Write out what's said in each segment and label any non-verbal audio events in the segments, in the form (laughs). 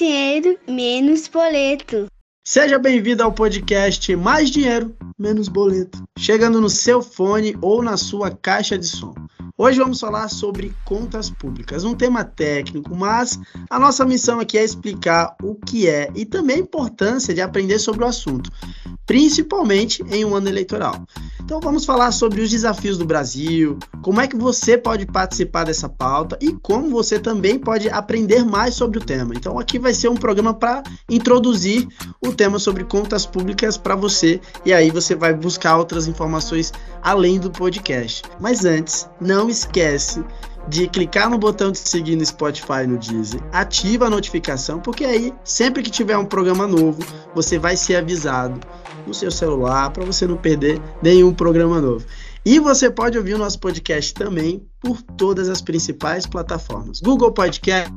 dinheiro, menos boleto. Seja bem-vindo ao podcast Mais Dinheiro, Menos Boleto, chegando no seu fone ou na sua caixa de som. Hoje vamos falar sobre contas públicas, um tema técnico, mas a nossa missão aqui é explicar o que é e também a importância de aprender sobre o assunto, principalmente em um ano eleitoral. Então vamos falar sobre os desafios do Brasil, como é que você pode participar dessa pauta e como você também pode aprender mais sobre o tema. Então aqui vai ser um programa para introduzir o tema sobre contas públicas para você e aí você vai buscar outras informações além do podcast. Mas antes, não esquece de clicar no botão de seguir no Spotify no Deezer, ativa a notificação, porque aí sempre que tiver um programa novo, você vai ser avisado no seu celular para você não perder nenhum programa novo. E você pode ouvir o nosso podcast também por todas as principais plataformas: Google Podcast,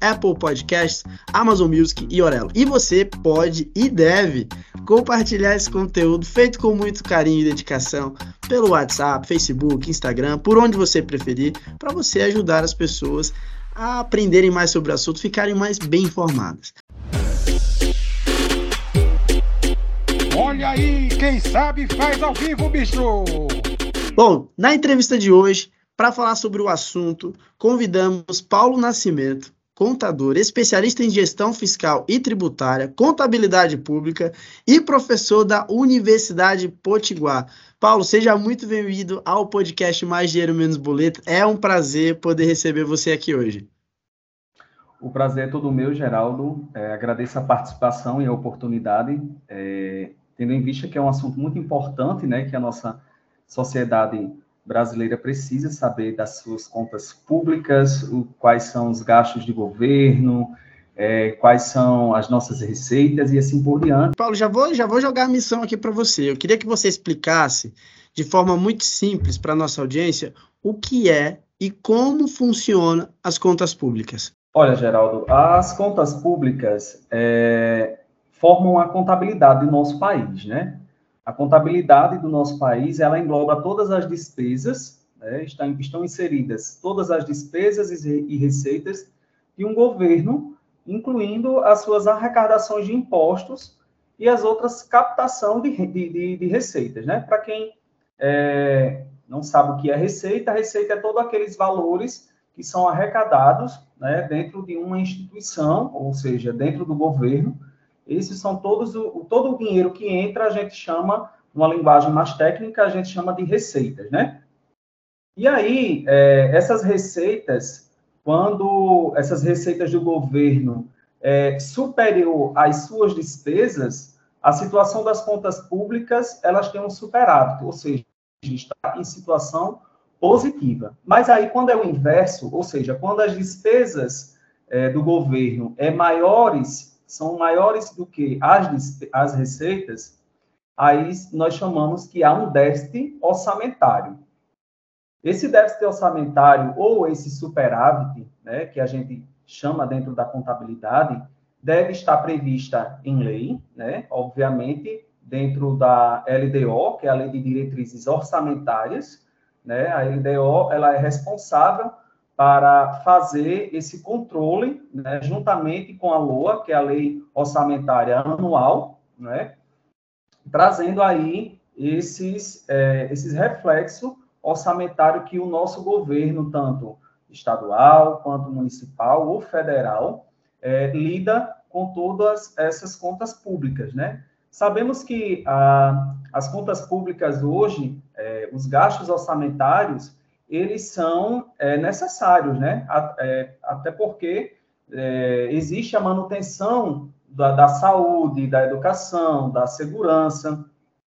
Apple Podcasts, Amazon Music e Orelo. E você pode e deve compartilhar esse conteúdo feito com muito carinho e dedicação pelo WhatsApp, Facebook, Instagram, por onde você preferir, para você ajudar as pessoas a aprenderem mais sobre o assunto, ficarem mais bem informadas. Olha aí, quem sabe faz ao vivo, bicho! Bom, na entrevista de hoje, para falar sobre o assunto, convidamos Paulo Nascimento, contador, especialista em gestão fiscal e tributária, contabilidade pública e professor da Universidade Potiguar. Paulo, seja muito bem-vindo ao podcast Mais Dinheiro Menos Boleto. É um prazer poder receber você aqui hoje. O prazer é todo meu, Geraldo. É, agradeço a participação e a oportunidade, é, tendo em vista que é um assunto muito importante, né, que a nossa sociedade brasileira precisa saber das suas contas públicas, o, quais são os gastos de governo, é, quais são as nossas receitas e assim por diante. Paulo, já vou, já vou jogar a missão aqui para você. Eu queria que você explicasse de forma muito simples para a nossa audiência o que é e como funciona as contas públicas. Olha, Geraldo, as contas públicas é, formam a contabilidade do nosso país, né? A contabilidade do nosso país, ela engloba todas as despesas, né, estão, estão inseridas todas as despesas e receitas de um governo, incluindo as suas arrecadações de impostos e as outras captação de, de, de, de receitas, né? Para quem é, não sabe o que é receita, receita é todos aqueles valores que são arrecadados né, dentro de uma instituição, ou seja, dentro do governo, esses são todos o, todo o dinheiro que entra, a gente chama, numa linguagem mais técnica, a gente chama de receitas, né? E aí, é, essas receitas, quando essas receitas do governo é, superior às suas despesas, a situação das contas públicas, elas têm um superávit, ou seja, está em situação positiva. Mas aí, quando é o inverso, ou seja, quando as despesas é, do governo é maiores são maiores do que as, as receitas, aí nós chamamos que há um déficit orçamentário. Esse déficit orçamentário ou esse superávit, né, que a gente chama dentro da contabilidade, deve estar prevista em lei, né, obviamente, dentro da LDO, que é a Lei de Diretrizes Orçamentárias, né, a LDO ela é responsável para fazer esse controle, né, juntamente com a LOA, que é a Lei Orçamentária Anual, né, trazendo aí esses, é, esses reflexos orçamentários que o nosso governo, tanto estadual, quanto municipal ou federal, é, lida com todas essas contas públicas, né? Sabemos que ah, as contas públicas hoje, é, os gastos orçamentários, eles são é, necessários, né? É, até porque é, existe a manutenção da, da, saúde, da educação, da segurança,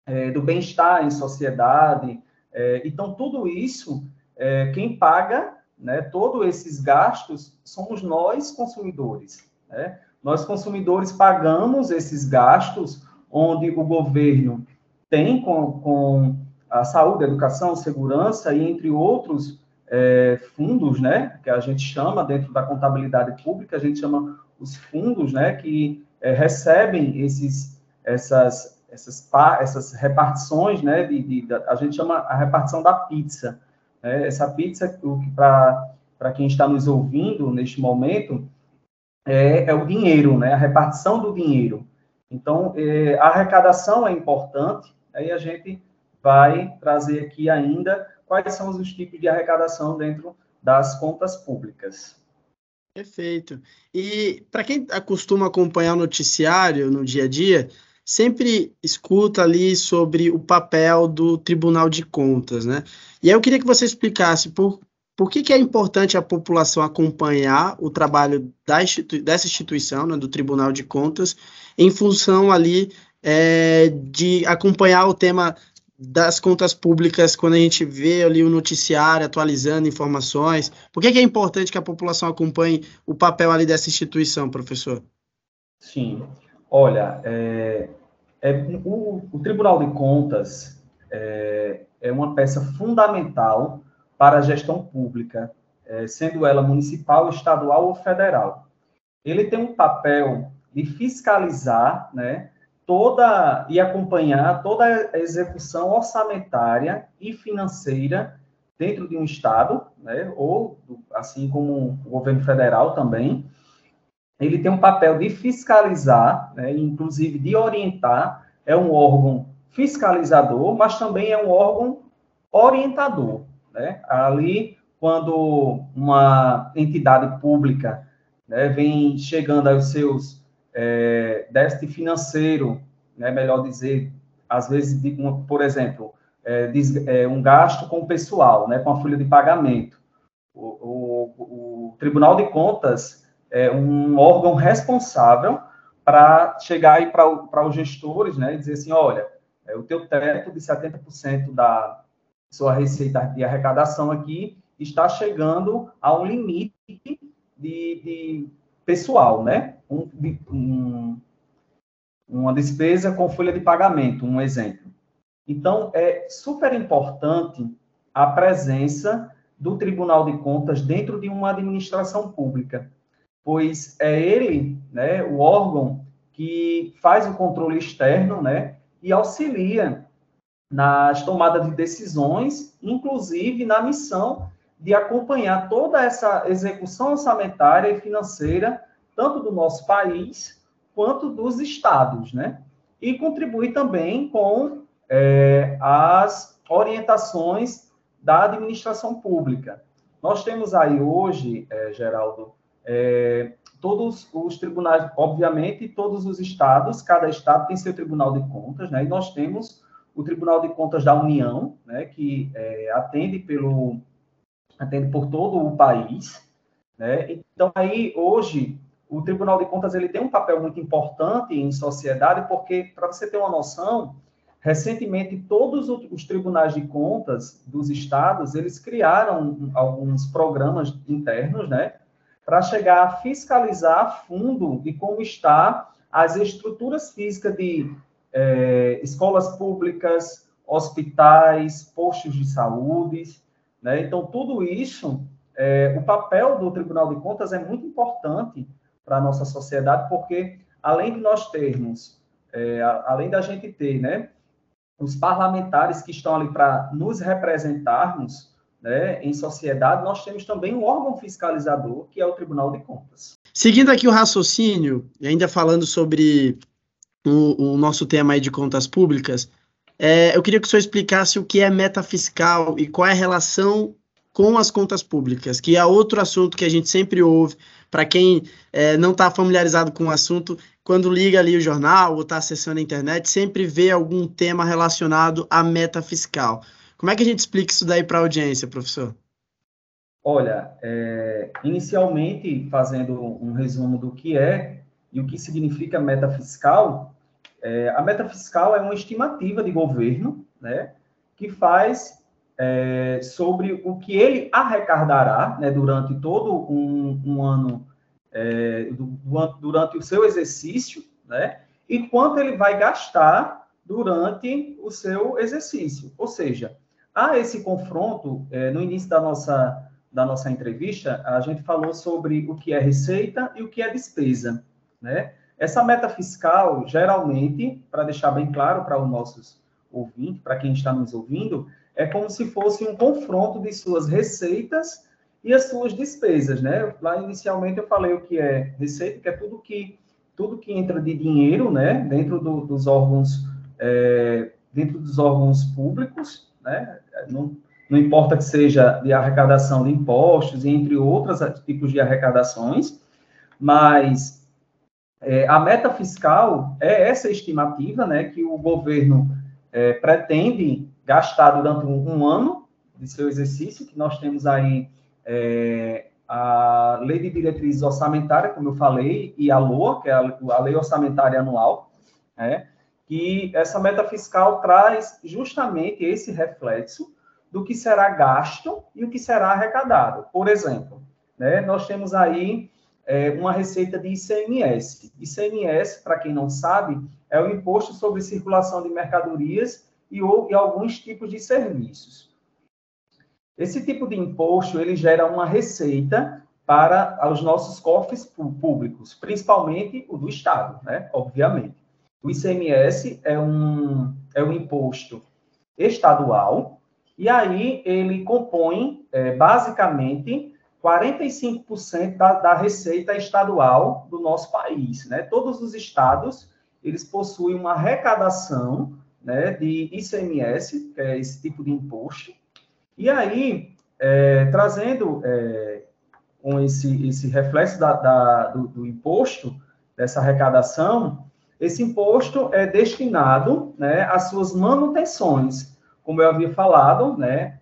é, do bem-estar em sociedade. É, então, tudo isso, é, quem paga, né, todos esses gastos, somos nós, consumidores. Né? Nós, consumidores, pagamos esses gastos onde o governo tem com, com a saúde, educação, segurança e entre outros é, fundos, né, que a gente chama dentro da contabilidade pública, a gente chama os fundos, né, que é, recebem esses, essas, essas, essas repartições, né, de, de, a gente chama a repartição da pizza. Né, essa pizza, para quem está nos ouvindo neste momento, é, é o dinheiro, né? A repartição do dinheiro. Então, é, a arrecadação é importante, aí a gente vai trazer aqui ainda quais são os tipos de arrecadação dentro das contas públicas. Perfeito. E para quem costuma acompanhar o noticiário no dia a dia, sempre escuta ali sobre o papel do Tribunal de Contas, né? E aí eu queria que você explicasse por, por que, que é importante a população acompanhar o trabalho da dessa instituição, né, do Tribunal de Contas, em função ali é, de acompanhar o tema das contas públicas quando a gente vê ali o noticiário atualizando informações? Por que, que é importante que a população acompanhe o papel ali dessa instituição, professor? Sim. Olha, é, é, o, o, Tribunal de Contas é, é, uma peça fundamental para a gestão pública, é, sendo ela municipal, estadual ou federal. Ele tem um papel de fiscalizar, né, toda e acompanhar toda a execução orçamentária e financeira dentro de um estado, né, ou assim como o governo federal também, ele tem um papel de fiscalizar, né, inclusive de orientar, é um órgão fiscalizador, mas também é um órgão orientador, né? Ali, quando uma entidade pública né, vem chegando aos seus é, financeiro, né, melhor dizer, às vezes, de, um, por exemplo, é, é, um gasto com o pessoal, né, com a folha de pagamento. O, o, o Tribunal de Contas é um órgão responsável para chegar aí para os gestores né, e dizer assim, olha, é, o teu teto de 70% da sua receita de arrecadação aqui está chegando a um limite de, de pessoal, né? Um, um, uma despesa com folha de pagamento, um exemplo. Então, é super importante a presença do Tribunal de Contas dentro de uma administração pública, pois é ele, né, o órgão que faz o controle externo, né, e auxilia nas tomadas de decisões, inclusive na missão de acompanhar toda essa execução orçamentária e financeira, tanto do nosso país quanto dos estados, né? E contribuir também com é, as orientações da administração pública. Nós temos aí hoje, é, Geraldo, é, todos os tribunais, obviamente, todos os estados, cada estado tem seu tribunal de contas, né? E nós temos o Tribunal de Contas da União, né, que é, atende pelo atende por todo o país, né? Então aí hoje o Tribunal de Contas ele tem um papel muito importante em sociedade, porque para você ter uma noção, recentemente todos os tribunais de contas dos estados eles criaram alguns programas internos, né, para chegar a fiscalizar a fundo de como está as estruturas físicas de é, escolas públicas, hospitais, postos de saúde, né? Então, tudo isso, é, o papel do Tribunal de Contas é muito importante para a nossa sociedade, porque além de nós termos, é, além da gente ter, né, os parlamentares que estão ali para nos representarmos, né, em sociedade, nós temos também um órgão fiscalizador, que é o Tribunal de Contas. Seguindo aqui o raciocínio, e ainda falando sobre o, o nosso tema aí de contas públicas, é, eu queria que o senhor explicasse o que é meta fiscal e qual é a relação com as contas públicas, que é outro assunto que a gente sempre ouve. Para quem é, não está familiarizado com o assunto, quando liga ali o jornal ou está acessando a internet, sempre vê algum tema relacionado à meta fiscal. Como é que a gente explica isso daí para a audiência, professor? Olha, é, inicialmente, fazendo um resumo do que é e o que significa meta fiscal, é, a meta fiscal é uma estimativa de governo, né, que faz é, sobre o que ele arrecadará né, durante todo um, um ano, é, durante o seu exercício, né, e quanto ele vai gastar durante o seu exercício. Ou seja, há esse confronto, é, no início da nossa, da nossa entrevista, a gente falou sobre o que é receita e o que é despesa, né? Essa meta fiscal, geralmente, para deixar bem claro para os nossos ouvintes, para quem está nos ouvindo, é como se fosse um confronto de suas receitas e as suas despesas, né? Lá inicialmente eu falei o que é receita, que é tudo que tudo que entra de dinheiro, né, dentro do, dos órgãos é, dentro dos órgãos públicos, né? Não, não importa que seja de arrecadação de impostos, entre outros tipos de arrecadações, mas é, a meta fiscal é essa estimativa, né, que o governo é, pretende gastar durante um, um, ano de seu exercício, que nós temos aí é, a Lei de Diretrizes Orçamentárias, como eu falei, e a LOA, que é a, a Lei Orçamentária Anual, né, que essa meta fiscal traz justamente esse reflexo do que será gasto e o que será arrecadado. Por exemplo, né, nós temos aí é, uma receita de ICMS. ICMS, para quem não sabe, é o Imposto sobre Circulação de Mercadorias e, ou, e alguns tipos de serviços. Esse tipo de imposto, ele gera uma receita para os nossos cofres públicos, principalmente o do Estado, né? Obviamente. O ICMS é um, é um imposto estadual, e aí ele compõe, é, basicamente, 45% da, da receita estadual do nosso país. Né? Todos os estados, eles possuem uma arrecadação né, de ICMS, que é esse tipo de imposto, e aí, é, trazendo é, com esse, esse reflexo da, da do, do imposto, dessa arrecadação, esse imposto é destinado né, às suas manutenções. Como eu havia falado, né,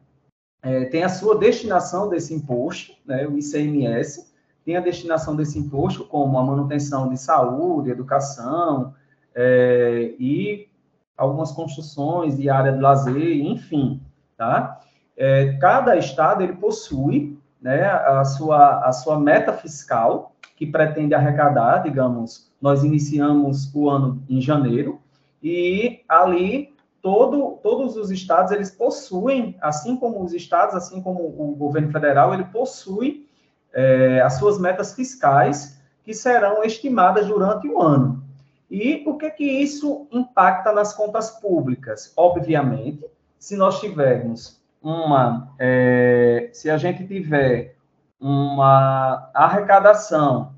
é, tem a sua destinação desse imposto, né, o ICMS, tem a destinação desse imposto como a manutenção de saúde, educação, é, e algumas construções de área de lazer, enfim, tá? É, cada estado, ele possui né, a, sua, a sua meta fiscal, que pretende arrecadar, digamos, nós iniciamos o ano em janeiro, e ali todo, todos os estados, eles possuem, assim como os estados, assim como o governo federal, ele possui é, as suas metas fiscais, que serão estimadas durante o ano. E o que que isso impacta nas contas públicas? Obviamente, se nós tivermos uma, é, se a gente tiver uma arrecadação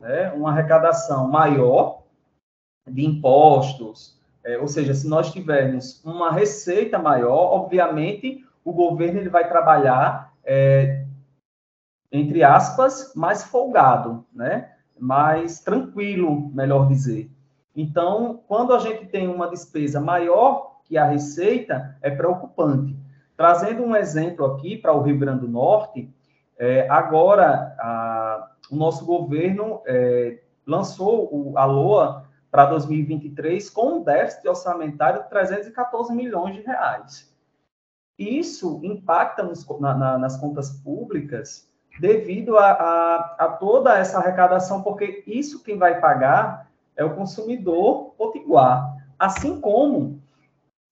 né, uma arrecadação maior de impostos, é, ou seja, se nós tivermos uma receita maior, obviamente o governo ele vai trabalhar, é, entre aspas, mais folgado, né? mais tranquilo, melhor dizer. Então, quando a gente tem uma despesa maior que a receita, é preocupante. Trazendo um exemplo aqui para o Rio Grande do Norte, é, agora, a, o nosso governo é, lançou o, a LOA para 2023 com um déficit orçamentário de 314 milhões de reais. Isso impacta nos, na, na, nas contas públicas devido a, a, a, toda essa arrecadação, porque isso quem vai pagar é o consumidor potiguar. Assim como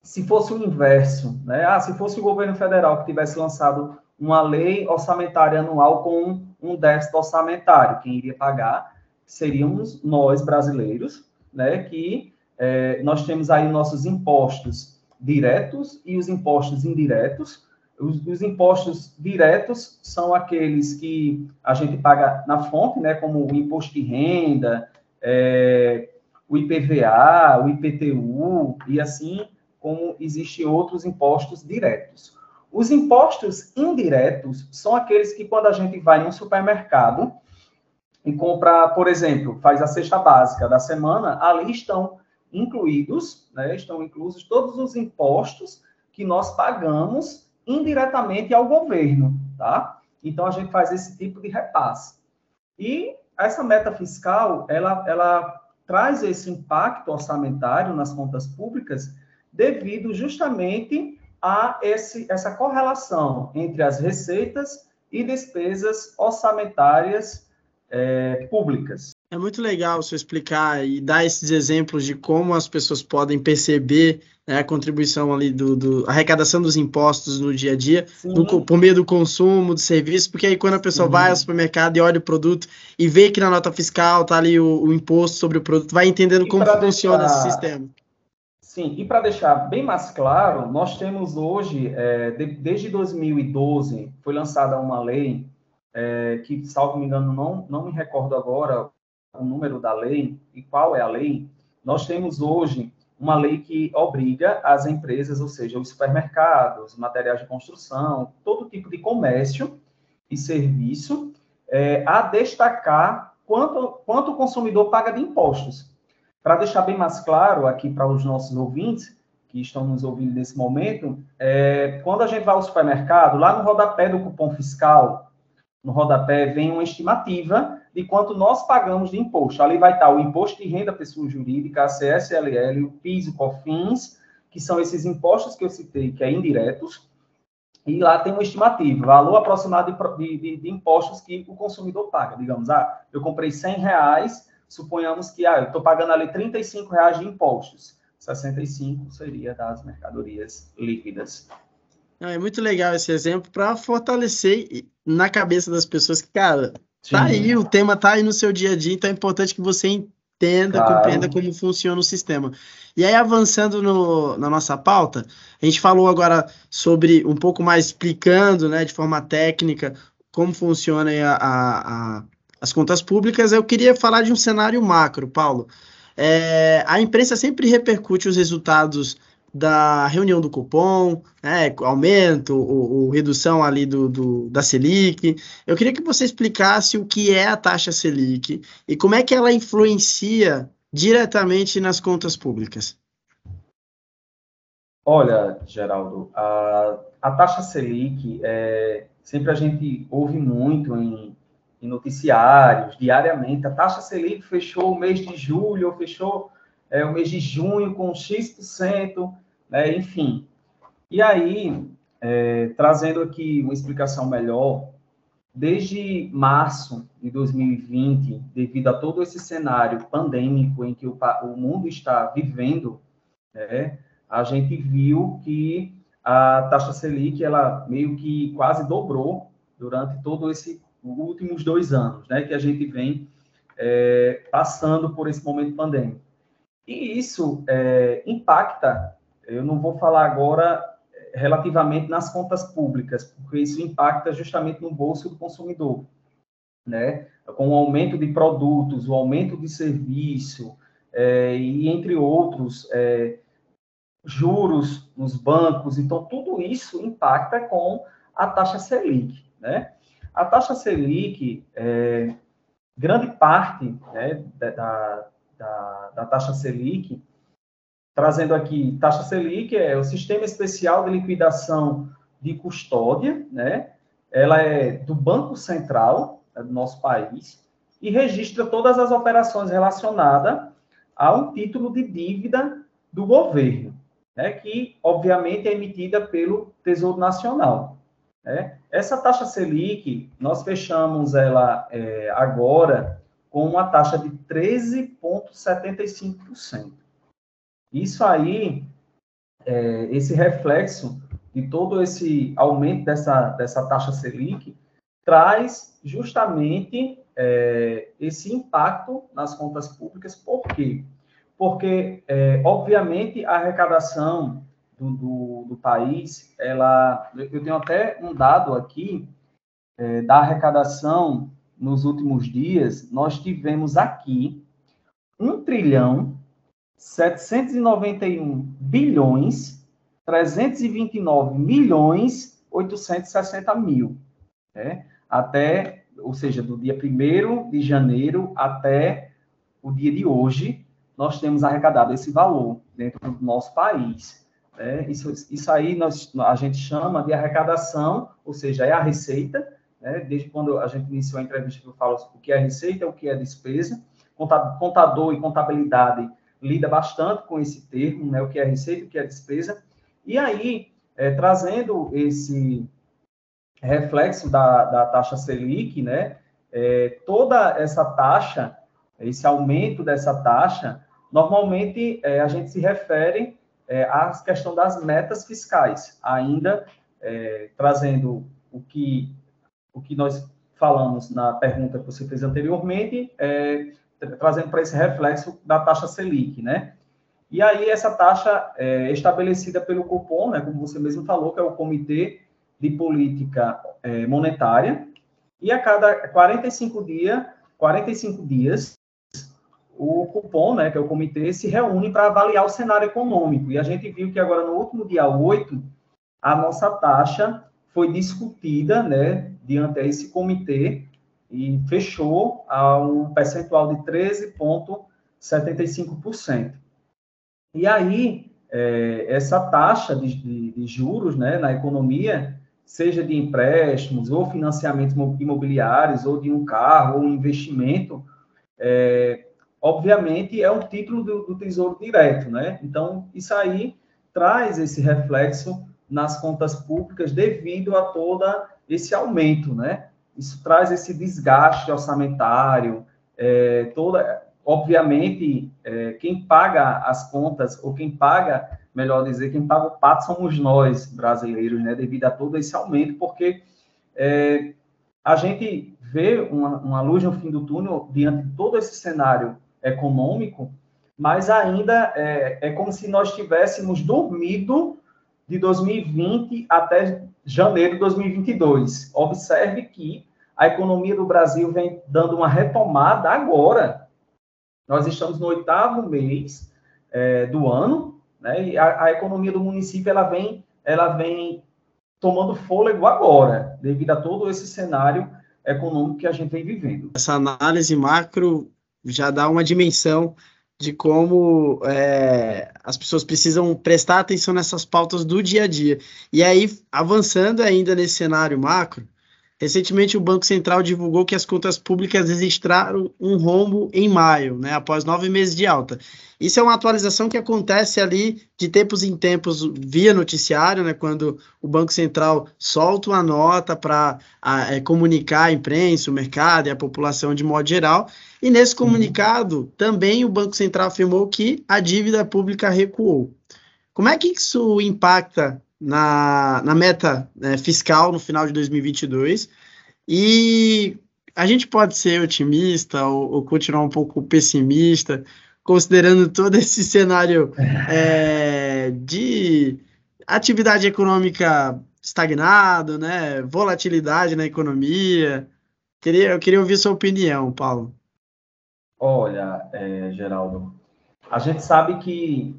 se fosse o inverso, né? Ah, se fosse o governo federal que tivesse lançado uma lei orçamentária anual com um déficit orçamentário. Quem iria pagar seríamos nós, brasileiros, né, que é, nós temos aí nossos impostos diretos e os impostos indiretos. Os, os, impostos diretos são aqueles que a gente paga na fonte, né, como o imposto de renda, é, o IPVA, o IPTU, e assim como existem outros impostos diretos. Os impostos indiretos são aqueles que, quando a gente vai um supermercado e compra, por exemplo, faz a cesta básica da semana, ali estão incluídos, né, estão inclusos todos os impostos que nós pagamos indiretamente ao governo, tá? Então a gente faz esse tipo de repasse. E essa meta fiscal, ela, ela traz esse impacto orçamentário nas contas públicas devido justamente há esse, essa correlação entre as receitas e despesas orçamentárias é, públicas. É muito legal você explicar e dar esses exemplos de como as pessoas podem perceber né, a contribuição ali do, do arrecadação dos impostos no dia a dia, do, por meio do consumo, do serviço, porque aí quando a pessoa Sim. vai ao supermercado e olha o produto e vê que na nota fiscal está ali o, o, imposto sobre o produto, vai entendendo e como funciona deixar... esse sistema. Sim, e para deixar bem mais claro, nós temos hoje, é, de, desde 2012, foi lançada uma lei é, que, salvo me engano, não, não me recordo agora o número da lei e qual é a lei, nós temos hoje uma lei que obriga as empresas, ou seja, os supermercados, materiais de construção, todo tipo de comércio e serviço, é, a destacar quanto, quanto o consumidor paga de impostos. Para deixar bem mais claro aqui para os nossos ouvintes, que estão nos ouvindo nesse momento, é, quando a gente vai ao supermercado, lá no rodapé do cupom fiscal, no rodapé vem uma estimativa de quanto nós pagamos de imposto. Ali vai estar o imposto de renda pessoa jurídica, a CSLL, o PIS o COFINS, que são esses impostos que eu citei, que é indiretos, e lá tem uma estimativa, valor aproximado de, de, de impostos que o consumidor paga. Digamos, ah, eu comprei 100 reais, suponhamos que ah, eu estou pagando ali 35 reais de impostos. 65 seria das mercadorias líquidas. É muito legal esse exemplo para fortalecer na cabeça das pessoas que, cara, Sim. tá aí, o tema tá aí no seu dia a dia, então é importante que você entenda, claro. compreenda como funciona o sistema. E aí, avançando no, na nossa pauta, a gente falou agora sobre, um pouco mais explicando, né, de forma técnica, como funciona a, a, a, as contas públicas. Eu queria falar de um cenário macro, Paulo. É, a imprensa sempre repercute os resultados da reunião do cupom, né, aumento ou, ou, redução ali do, do, da Selic. Eu queria que você explicasse o que é a taxa Selic e como é que ela influencia diretamente nas contas públicas. Olha, Geraldo, a, a taxa Selic, é, sempre a gente ouve muito em em noticiários, diariamente. A taxa Selic fechou o mês de julho, ou fechou é, o mês de junho com X%, né, enfim. E aí, é, trazendo aqui uma explicação melhor, desde março de 2020, devido a todo esse cenário pandêmico em que o, o mundo está vivendo, né, a gente viu que a taxa Selic, ela meio que quase dobrou durante todo esse últimos dois anos, né, que a gente vem é, passando por esse momento pandêmico. E isso é, impacta, eu não vou falar agora é, relativamente nas contas públicas, porque isso impacta justamente no bolso do consumidor, né? Com o aumento de produtos, o aumento de serviço, é, e entre outros, é, juros nos bancos, então tudo isso impacta com a taxa Selic, né? A taxa Selic, é, grande parte né, da, da, da, taxa Selic, trazendo aqui, taxa Selic é o Sistema Especial de Liquidação de Custódia, né? Ela é do Banco Central é do nosso país e registra todas as operações relacionadas a um título de dívida do governo, né? Que, obviamente, é emitida pelo Tesouro Nacional. Né? Essa taxa Selic, nós fechamos ela é, agora com uma taxa de 13,75%. Isso aí, é, esse reflexo de todo esse aumento dessa, dessa taxa Selic, traz justamente é, esse impacto nas contas públicas. Por quê? Porque, é, obviamente, a arrecadação do, do, do, país, ela, eu tenho até um dado aqui é, da arrecadação nos últimos dias, nós tivemos aqui 1 trilhão 791 bilhões 329 milhões 860 mil, né? até, ou seja, do dia 1 de janeiro até o dia de hoje, nós temos arrecadado esse valor dentro do nosso país. É, isso, isso aí nós, a gente chama de arrecadação, ou seja, é a receita. Né? Desde quando a gente iniciou a entrevista, eu falo o que é receita, o que é despesa. Contador e contabilidade lida bastante com esse termo, né? o que é receita, o que é despesa. E aí, é, trazendo esse reflexo da, da taxa Selic, né? É, toda essa taxa, esse aumento dessa taxa, normalmente é, a gente se refere é, a questão das metas fiscais, ainda é, trazendo o que, o que nós falamos na pergunta que você fez anteriormente, é, trazendo para esse reflexo da taxa Selic, né? E aí essa taxa é estabelecida pelo cupom, né, como você mesmo falou, que é o Comitê de Política é, Monetária, e a cada 45 dia, 45 dias, o cupom, né, que é o comitê, se reúne para avaliar o cenário econômico. E a gente viu que agora, no último dia 8, a nossa taxa foi discutida, né, diante desse comitê, e fechou a um percentual de 13,75%. E aí, é, essa taxa de, de, de, juros né, na economia, seja de empréstimos ou financiamentos imobiliários, ou de um carro, ou um investimento, é, obviamente é um título do, do Tesouro Direto, né? Então, isso aí traz esse reflexo nas contas públicas devido a todo esse aumento, né? Isso traz esse desgaste orçamentário, é, toda, obviamente, é, quem paga as contas, ou quem paga, melhor dizer, quem paga o pato somos nós, brasileiros, né? Devido a todo esse aumento, porque é, a gente vê uma, uma luz no fim do túnel diante de todo esse cenário econômico, mas ainda é, é como se nós tivéssemos dormido de 2020 até janeiro de 2022. Observe que a economia do Brasil vem dando uma retomada agora. Nós estamos no oitavo mês é, do ano, né? E a, a, economia do município ela vem, ela vem tomando fôlego agora, devido a todo esse cenário econômico que a gente vem vivendo. Essa análise macro já dá uma dimensão de como é, as pessoas precisam prestar atenção nessas pautas do dia a dia. E aí, avançando ainda nesse cenário macro, recentemente o Banco Central divulgou que as contas públicas registraram um rombo em maio, né, após nove meses de alta. Isso é uma atualização que acontece ali de tempos em tempos via noticiário, né, quando o Banco Central solta uma nota para é, comunicar a imprensa, o mercado e a população de modo geral. E nesse uhum. comunicado, uhum. também o Banco Central afirmou que a dívida pública recuou. Como é que isso impacta na, na meta né, fiscal no final de 2022? E a gente pode ser otimista ou, ou continuar um pouco pessimista? considerando todo (laughs) esse cenário é, de atividade econômica estagnado, né, volatilidade na economia. Queria, eu queria ouvir sua opinião, Paulo. Olha, é, Geraldo, a gente sabe que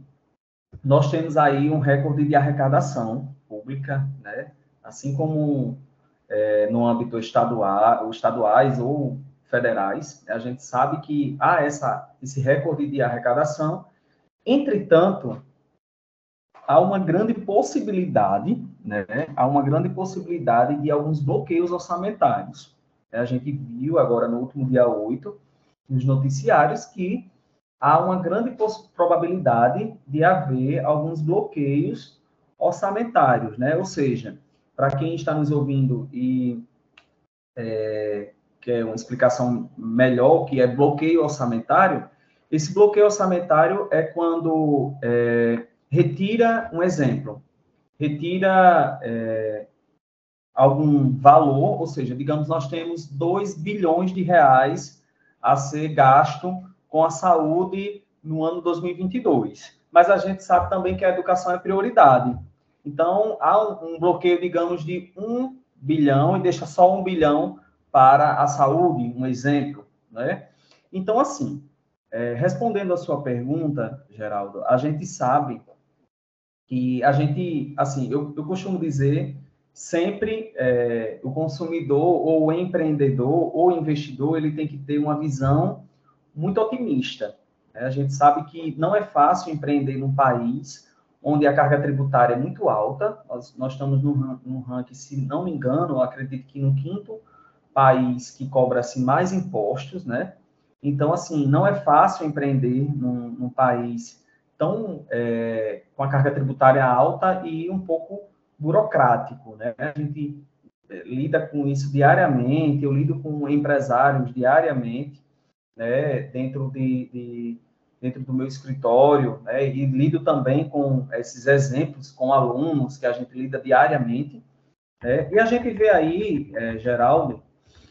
nós temos aí um recorde de arrecadação pública, né? Assim como é, no âmbito estadual, estaduais ou federais. A gente sabe que há essa, esse recorde de arrecadação. Entretanto, há uma grande possibilidade, né? Há uma grande possibilidade de alguns bloqueios orçamentários. A gente viu agora no último dia 8, nos noticiários, que há uma grande probabilidade de haver alguns bloqueios orçamentários, né? Ou seja, para quem está nos ouvindo e é, que é uma explicação melhor, que é bloqueio orçamentário. Esse bloqueio orçamentário é quando é, retira, um exemplo, retira é, algum valor, ou seja, digamos, nós temos 2 bilhões de reais a ser gasto com a saúde no ano 2022. Mas a gente sabe também que a educação é prioridade. Então, há um bloqueio, digamos, de 1 bilhão e deixa só 1 bilhão para a saúde, um exemplo, né? Então, assim, é, respondendo a sua pergunta, Geraldo, a gente sabe que a gente, assim, eu, eu costumo dizer, sempre é, o consumidor ou o empreendedor ou investidor, ele tem que ter uma visão muito otimista. Né? A gente sabe que não é fácil empreender num país onde a carga tributária é muito alta, nós, nós estamos no, no ranking, se não me engano, acredito que no quinto país que cobra assim, mais impostos, né? Então, assim, não é fácil empreender num, num país tão é, com a carga tributária alta e um pouco burocrático, né? A gente é, lida com isso diariamente, eu lido com empresários diariamente, né? Dentro de, de dentro do meu escritório, né? E lido também com esses exemplos com alunos que a gente lida diariamente, né? E a gente vê aí, é, Geraldo,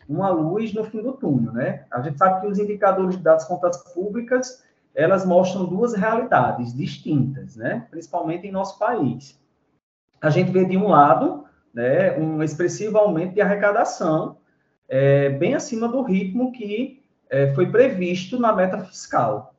uma luz no fim do túnel, né? A gente sabe que os indicadores das contas públicas, elas mostram duas realidades distintas, né? Principalmente em nosso país. A gente vê de um lado, né, um expressivo aumento de arrecadação, é, bem acima do ritmo que é, foi previsto na meta fiscal.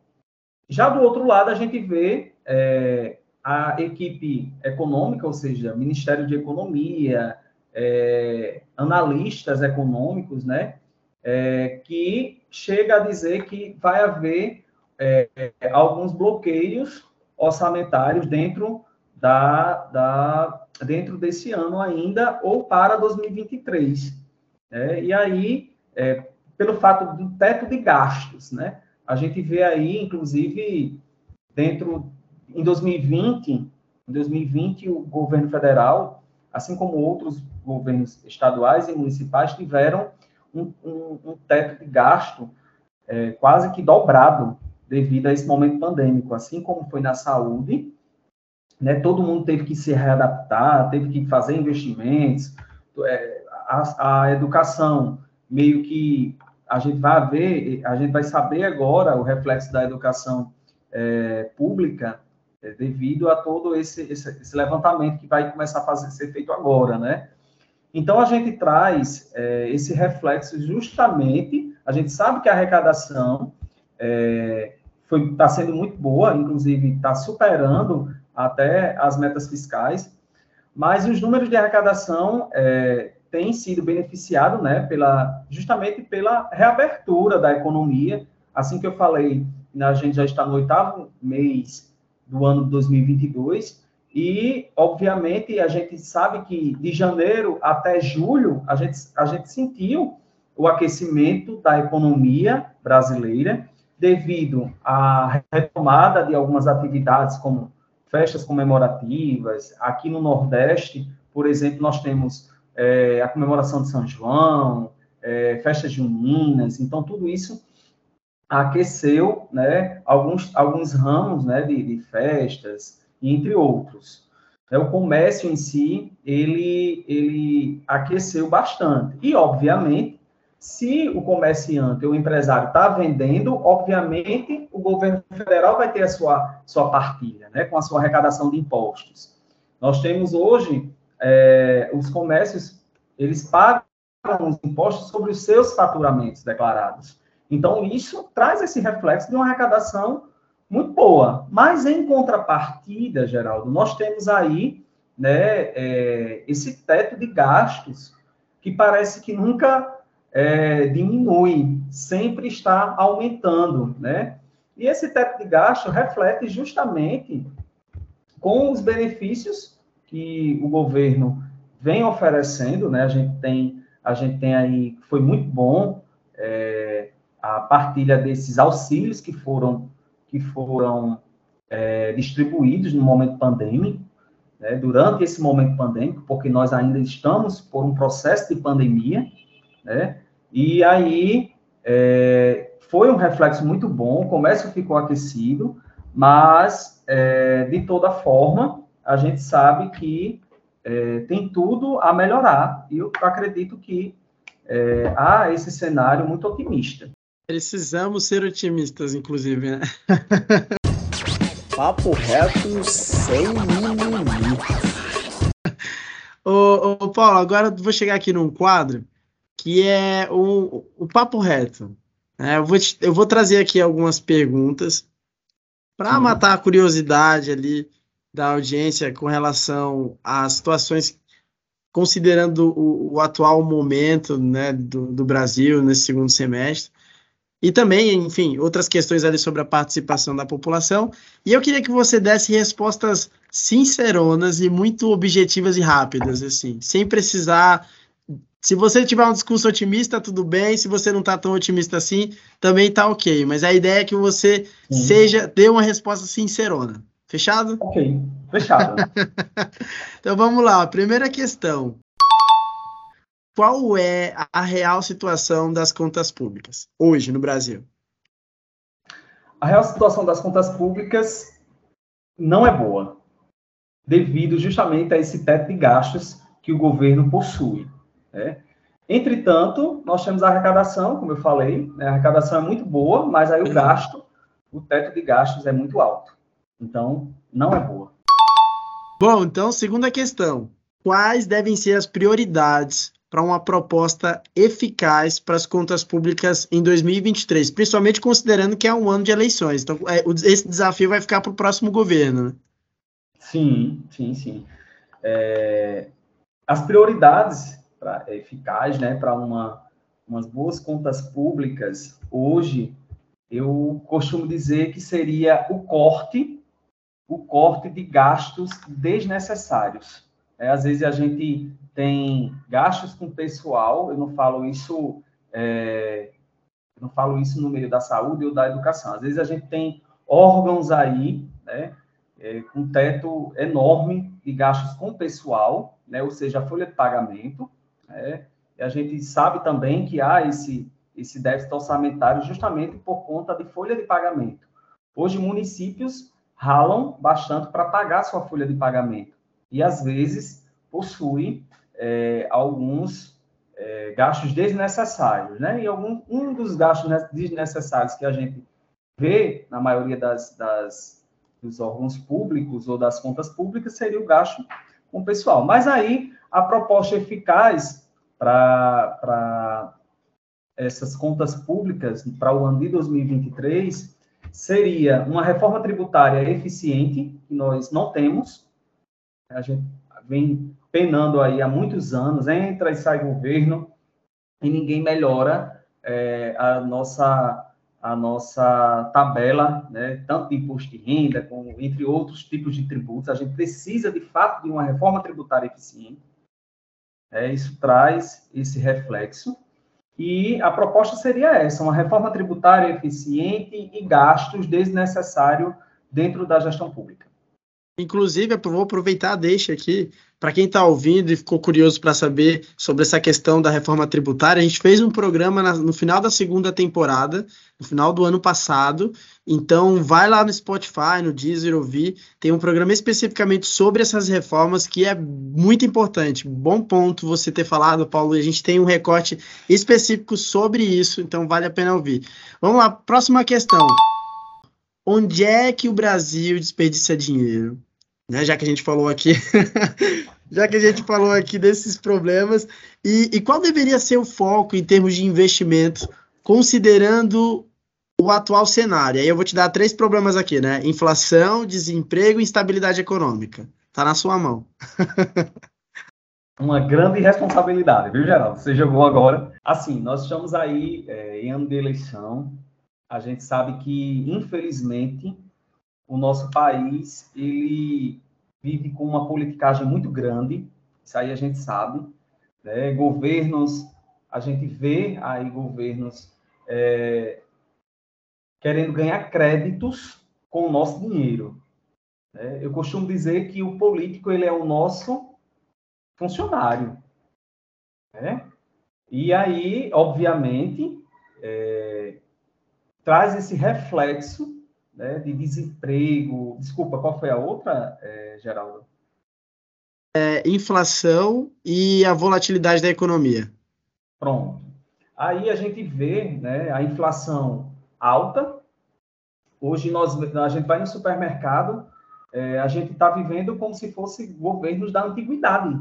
Já do outro lado, a gente vê é, a equipe econômica, ou seja, Ministério de Economia, é, analistas econômicos, né, é, que chega a dizer que vai haver é, alguns bloqueios orçamentários dentro da, da, dentro desse ano ainda ou para 2023. Né? E aí, é, pelo fato do teto de gastos, né? A gente vê aí, inclusive, dentro em 2020, em 2020 o governo federal, assim como outros governos estaduais e municipais tiveram um, um, um teto de gasto é, quase que dobrado devido a esse momento pandêmico, assim como foi na saúde, né, todo mundo teve que se readaptar, teve que fazer investimentos, é, a, a, educação meio que a gente vai ver, a gente vai saber agora o reflexo da educação é, pública é, devido a todo esse, esse, esse, levantamento que vai começar a fazer, ser feito agora, né? Então, a gente traz é, esse reflexo justamente, a gente sabe que a arrecadação está é, sendo muito boa, inclusive está superando até as metas fiscais, mas os números de arrecadação é, têm sido beneficiados né, pela, justamente pela reabertura da economia, assim que eu falei, a gente já está no oitavo mês do ano 2022, e, obviamente, a gente sabe que de janeiro até julho, a gente, a gente sentiu o aquecimento da economia brasileira, devido à retomada de algumas atividades, como festas comemorativas. Aqui no Nordeste, por exemplo, nós temos é, a comemoração de São João, é, festas juninas, então tudo isso aqueceu né, alguns, alguns ramos né, de, de festas, entre outros. É, o comércio em si, ele, ele aqueceu bastante. E, obviamente, se o comerciante o empresário está vendendo, obviamente, o governo federal vai ter a sua, sua partilha, né, com a sua arrecadação de impostos. Nós temos hoje, é, os comércios, eles pagam os impostos sobre os seus faturamentos declarados. Então, isso traz esse reflexo de uma arrecadação muito boa. Mas, em contrapartida, Geraldo, nós temos aí né, é, esse teto de gastos que parece que nunca é, diminui, sempre está aumentando, né? E esse teto de gasto reflete justamente com os benefícios que o governo vem oferecendo, né? A gente tem, a gente tem aí, foi muito bom é, a partilha desses auxílios que foram que foram é, distribuídos no momento pandêmico, né, durante esse momento pandêmico, porque nós ainda estamos por um processo de pandemia, né, e aí é, foi um reflexo muito bom, o comércio ficou aquecido, mas é, de toda forma a gente sabe que é, tem tudo a melhorar, e eu acredito que é, há esse cenário muito otimista. Precisamos ser otimistas, inclusive, né? (laughs) Papo reto sem mimimi. Ô, ô, Paulo, agora vou chegar aqui num quadro que é o, o papo reto. É, eu, vou te, eu vou trazer aqui algumas perguntas para matar a curiosidade ali da audiência com relação às situações, considerando o, o atual momento né, do, do Brasil nesse segundo semestre. E também, enfim, outras questões ali sobre a participação da população. E eu queria que você desse respostas sinceronas e muito objetivas e rápidas, assim, sem precisar. Se você tiver um discurso otimista, tudo bem. Se você não está tão otimista assim, também está ok. Mas a ideia é que você Sim. seja, dê uma resposta sincerona. Fechado? Ok, fechado. (laughs) então vamos lá. Primeira questão qual é a real situação das contas públicas hoje no Brasil? A real situação das contas públicas não é boa, devido justamente a esse teto de gastos que o governo possui. Né? Entretanto, nós temos a arrecadação, como eu falei, né? a arrecadação é muito boa, mas aí o gasto, o teto de gastos é muito alto. Então, não é boa. Bom, então, segunda questão. Quais devem ser as prioridades para uma proposta eficaz para as contas públicas em 2023, principalmente considerando que é um ano de eleições. Então, é, esse desafio vai ficar para o próximo governo. Né? Sim, sim, sim. É, as prioridades pra, eficazes né, para uma, umas boas contas públicas, hoje, eu costumo dizer que seria o corte, o corte de gastos desnecessários. É, às vezes a gente tem gastos com pessoal, eu não falo isso, é, eu não falo isso no meio da saúde ou da educação. Às vezes a gente tem órgãos aí, né, é, com teto enorme de gastos com pessoal, né, ou seja, a folha de pagamento, né, e a gente sabe também que há esse, esse déficit orçamentário justamente por conta de folha de pagamento. Hoje, municípios ralam bastante para pagar sua folha de pagamento e, às vezes, possuem é, alguns é, gastos desnecessários, né? E algum, um dos gastos desnecessários que a gente vê na maioria das, das, dos órgãos públicos ou das contas públicas seria o gasto com o pessoal. Mas aí a proposta eficaz para essas contas públicas para o ano de 2023 seria uma reforma tributária eficiente, que nós não temos, a gente vem penando aí há muitos anos, entra e sai governo, e ninguém melhora é, a nossa a nossa tabela, né, tanto de imposto de renda, como entre outros tipos de tributos. A gente precisa, de fato, de uma reforma tributária eficiente. É, isso traz esse reflexo. E a proposta seria essa: uma reforma tributária eficiente e gastos desnecessários dentro da gestão pública. Inclusive, vou aproveitar, deixa aqui, para quem está ouvindo e ficou curioso para saber sobre essa questão da reforma tributária, a gente fez um programa na, no final da segunda temporada, no final do ano passado. Então, vai lá no Spotify, no Deezer ouvir. Tem um programa especificamente sobre essas reformas que é muito importante. Bom ponto você ter falado, Paulo. A gente tem um recorte específico sobre isso, então vale a pena ouvir. Vamos lá, próxima questão. Onde é que o Brasil desperdiça dinheiro? Né? Já que a gente falou aqui, (laughs) já que a gente falou aqui desses problemas, e, e qual deveria ser o foco em termos de investimento, considerando o atual cenário? Aí eu vou te dar três problemas aqui, né? Inflação, desemprego e instabilidade econômica. Tá na sua mão. (laughs) Uma grande responsabilidade, viu, Geraldo? Você jogou agora. Assim, nós estamos aí é, em ano de eleição. A gente sabe que, infelizmente, o nosso país ele vive com uma politicagem muito grande, isso aí a gente sabe, né? governos, a gente vê aí governos é, querendo ganhar créditos com o nosso dinheiro. Né? Eu costumo dizer que o político ele é o nosso funcionário, né? E aí, obviamente, é, traz esse reflexo né, de desemprego. Desculpa, qual foi a outra, é, Geraldo? É, inflação e a volatilidade da economia. Pronto. Aí a gente vê né, a inflação alta. Hoje nós, a gente vai no supermercado, é, a gente está vivendo como se fosse governos da antiguidade.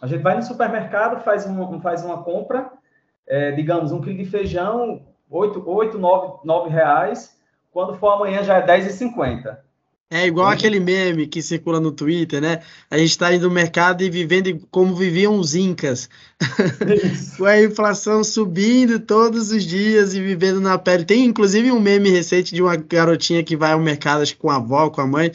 A gente vai no supermercado, faz, um, faz uma compra, é, digamos, um quilo de feijão, 8, 8 9, 9 reais, quando for amanhã já é 10h50. É igual Sim. aquele meme que circula no Twitter, né? A gente está indo no mercado e vivendo como viviam os incas. (laughs) Com a inflação subindo todos os dias e vivendo na pele. Tem inclusive um meme recente de uma garotinha que vai ao mercado, acho com a avó, com a mãe,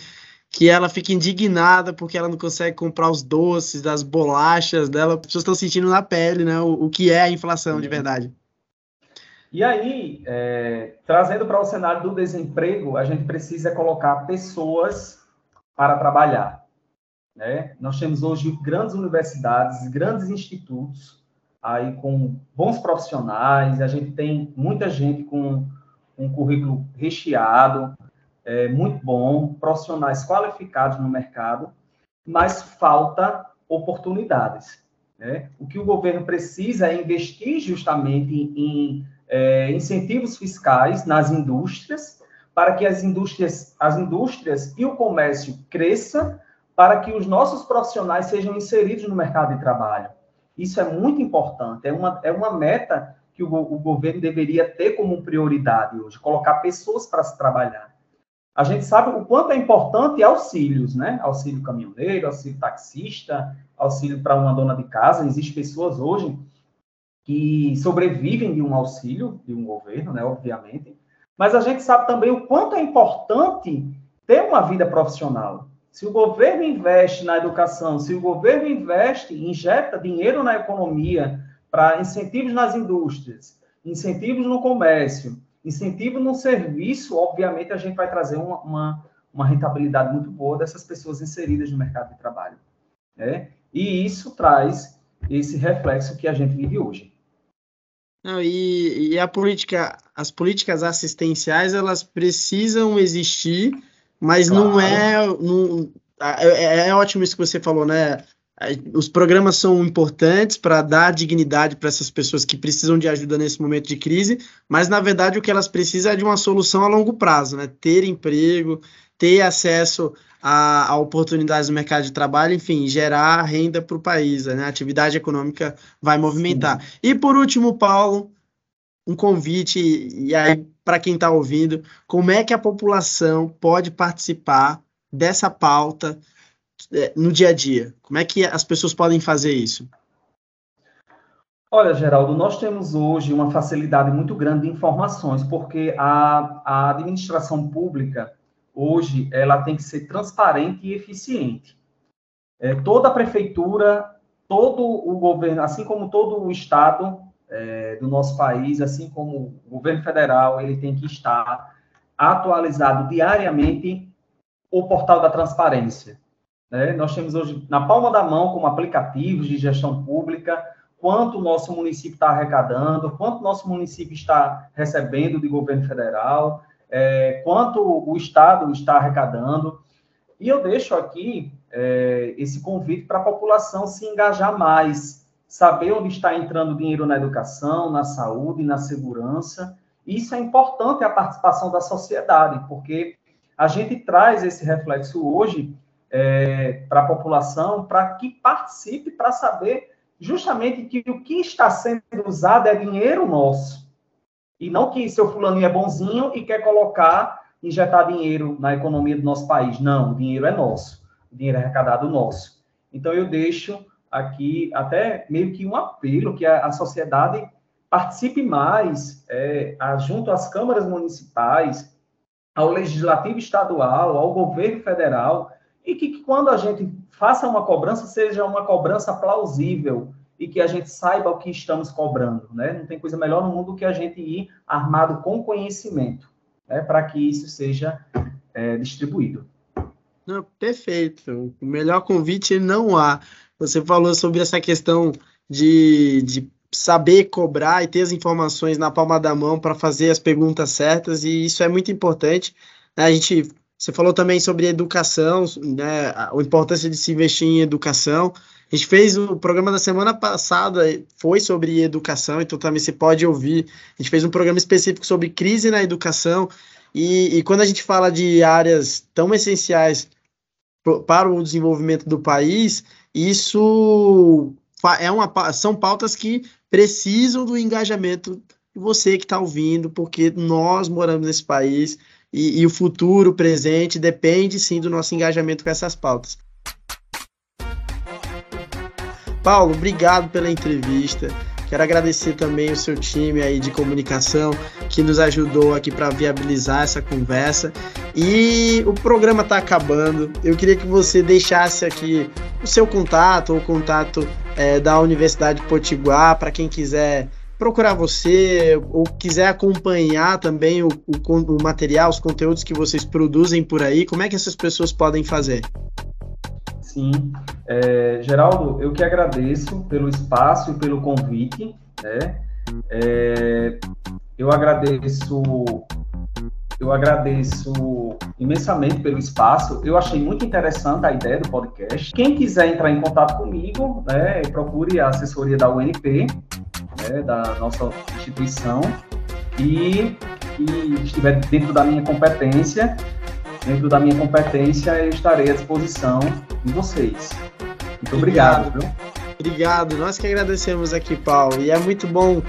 que ela fica indignada porque ela não consegue comprar os doces, as bolachas dela. As pessoas estão sentindo na pele, né? O, o que é a inflação Sim. de verdade. E aí, é, trazendo para o cenário do desemprego, a gente precisa colocar pessoas para trabalhar. Né? Nós temos hoje grandes universidades, grandes institutos, aí com bons profissionais, a gente tem muita gente com um currículo recheado, é, muito bom, profissionais qualificados no mercado, mas falta oportunidades. Né? O que o governo precisa é investir justamente em é, incentivos fiscais nas indústrias, para que as indústrias, as indústrias e o comércio cresçam, para que os nossos profissionais sejam inseridos no mercado de trabalho. Isso é muito importante, é uma, é uma meta que o, o governo deveria ter como prioridade hoje, colocar pessoas para se trabalhar. A gente sabe o quanto é importante auxílios, né? Auxílio caminhoneiro, auxílio taxista, auxílio para uma dona de casa. Existem pessoas hoje que sobrevivem de um auxílio de um governo, né? Obviamente. Mas a gente sabe também o quanto é importante ter uma vida profissional. Se o governo investe na educação, se o governo investe, injeta dinheiro na economia para incentivos nas indústrias, incentivos no comércio, incentivo no serviço, obviamente a gente vai trazer uma, uma, uma rentabilidade muito boa dessas pessoas inseridas no mercado de trabalho. Né? E isso traz esse reflexo que a gente vive hoje. Não, e, e a política, as políticas assistenciais, elas precisam existir, mas claro. não é, não, é, é ótimo isso que você falou, né? Os programas são importantes para dar dignidade para essas pessoas que precisam de ajuda nesse momento de crise, mas na verdade o que elas precisam é de uma solução a longo prazo, né? Ter emprego, ter acesso a, a oportunidades no mercado de trabalho, enfim, gerar renda para o país, né? A atividade econômica vai movimentar. Sim. E por último, Paulo, um convite, e aí para quem está ouvindo, como é que a população pode participar dessa pauta é, no dia a dia? Como é que as pessoas podem fazer isso? Olha, Geraldo, nós temos hoje uma facilidade muito grande de informações, porque a, a administração pública, hoje, ela tem que ser transparente e eficiente. É, toda a prefeitura, todo o governo, assim como todo o Estado é, do nosso país, assim como o governo federal, ele tem que estar atualizado diariamente o portal da transparência. Né? Nós temos hoje na palma da mão, como aplicativos de gestão pública, quanto o nosso município está arrecadando, quanto o nosso município está recebendo de governo federal, é, quanto o Estado está arrecadando. E eu deixo aqui é, esse convite para a população se engajar mais, saber onde está entrando dinheiro na educação, na saúde, na segurança. Isso é importante a participação da sociedade, porque a gente traz esse reflexo hoje é, para a população, para que participe, para saber justamente que o que está sendo usado é dinheiro nosso. E não que seu fulaninho é bonzinho e quer colocar, injetar dinheiro na economia do nosso país. Não, o dinheiro é nosso. O dinheiro é arrecadado nosso. Então, eu deixo aqui até meio que um apelo que a, a sociedade participe mais, é, junto às câmaras municipais, ao legislativo estadual, ao governo federal, e que quando a gente faça uma cobrança, seja uma cobrança plausível e que a gente saiba o que estamos cobrando, né? Não tem coisa melhor no mundo do que a gente ir armado com conhecimento, né? Para que isso seja é, distribuído. Não, perfeito. O melhor convite não há. Você falou sobre essa questão de, de saber cobrar e ter as informações na palma da mão para fazer as perguntas certas, e isso é muito importante. Né? A gente você falou também sobre educação, né, a importância de se investir em educação. A gente fez o programa da semana passada, foi sobre educação, então também você pode ouvir. A gente fez um programa específico sobre crise na educação. E, e quando a gente fala de áreas tão essenciais para o desenvolvimento do país, isso é uma, são pautas que precisam do engajamento de você que está ouvindo, porque nós moramos nesse país, e, e o futuro, presente, depende sim do nosso engajamento com essas pautas. Paulo, obrigado pela entrevista. Quero agradecer também o seu time aí de comunicação que nos ajudou aqui para viabilizar essa conversa. E o programa está acabando. Eu queria que você deixasse aqui o seu contato ou o contato é, da Universidade Potiguar para quem quiser procurar você ou quiser acompanhar também o, o, o, material, os conteúdos que vocês produzem por aí, como é que essas pessoas podem fazer? Sim, é, Geraldo, eu que agradeço pelo espaço e pelo convite, né? É, eu agradeço eu agradeço imensamente pelo espaço. Eu achei muito interessante a ideia do podcast. Quem quiser entrar em contato comigo, né, procure a assessoria da UNP, né, da nossa instituição, e, e estiver dentro da minha competência, dentro da minha competência, eu estarei à disposição de vocês. Muito obrigado. obrigado. Obrigado, nós que agradecemos aqui, Paulo. E é muito bom,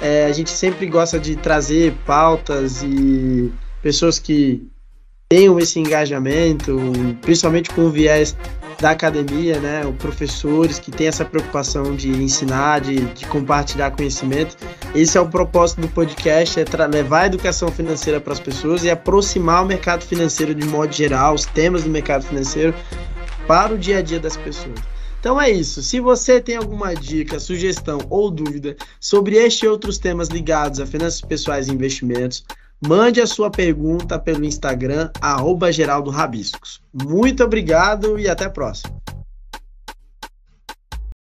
é, a gente sempre gosta de trazer pautas e pessoas que tenham esse engajamento, principalmente com o viés da academia, né? Os professores que têm essa preocupação de ensinar, de, de compartilhar conhecimento. Esse é o propósito do podcast, é levar a educação financeira para as pessoas e aproximar o mercado financeiro de modo geral, os temas do mercado financeiro para o dia a dia das pessoas. Então é isso. Se você tem alguma dica, sugestão ou dúvida sobre este e outros temas ligados a finanças pessoais e investimentos, mande a sua pergunta pelo Instagram, arroba. Muito obrigado e até a próxima.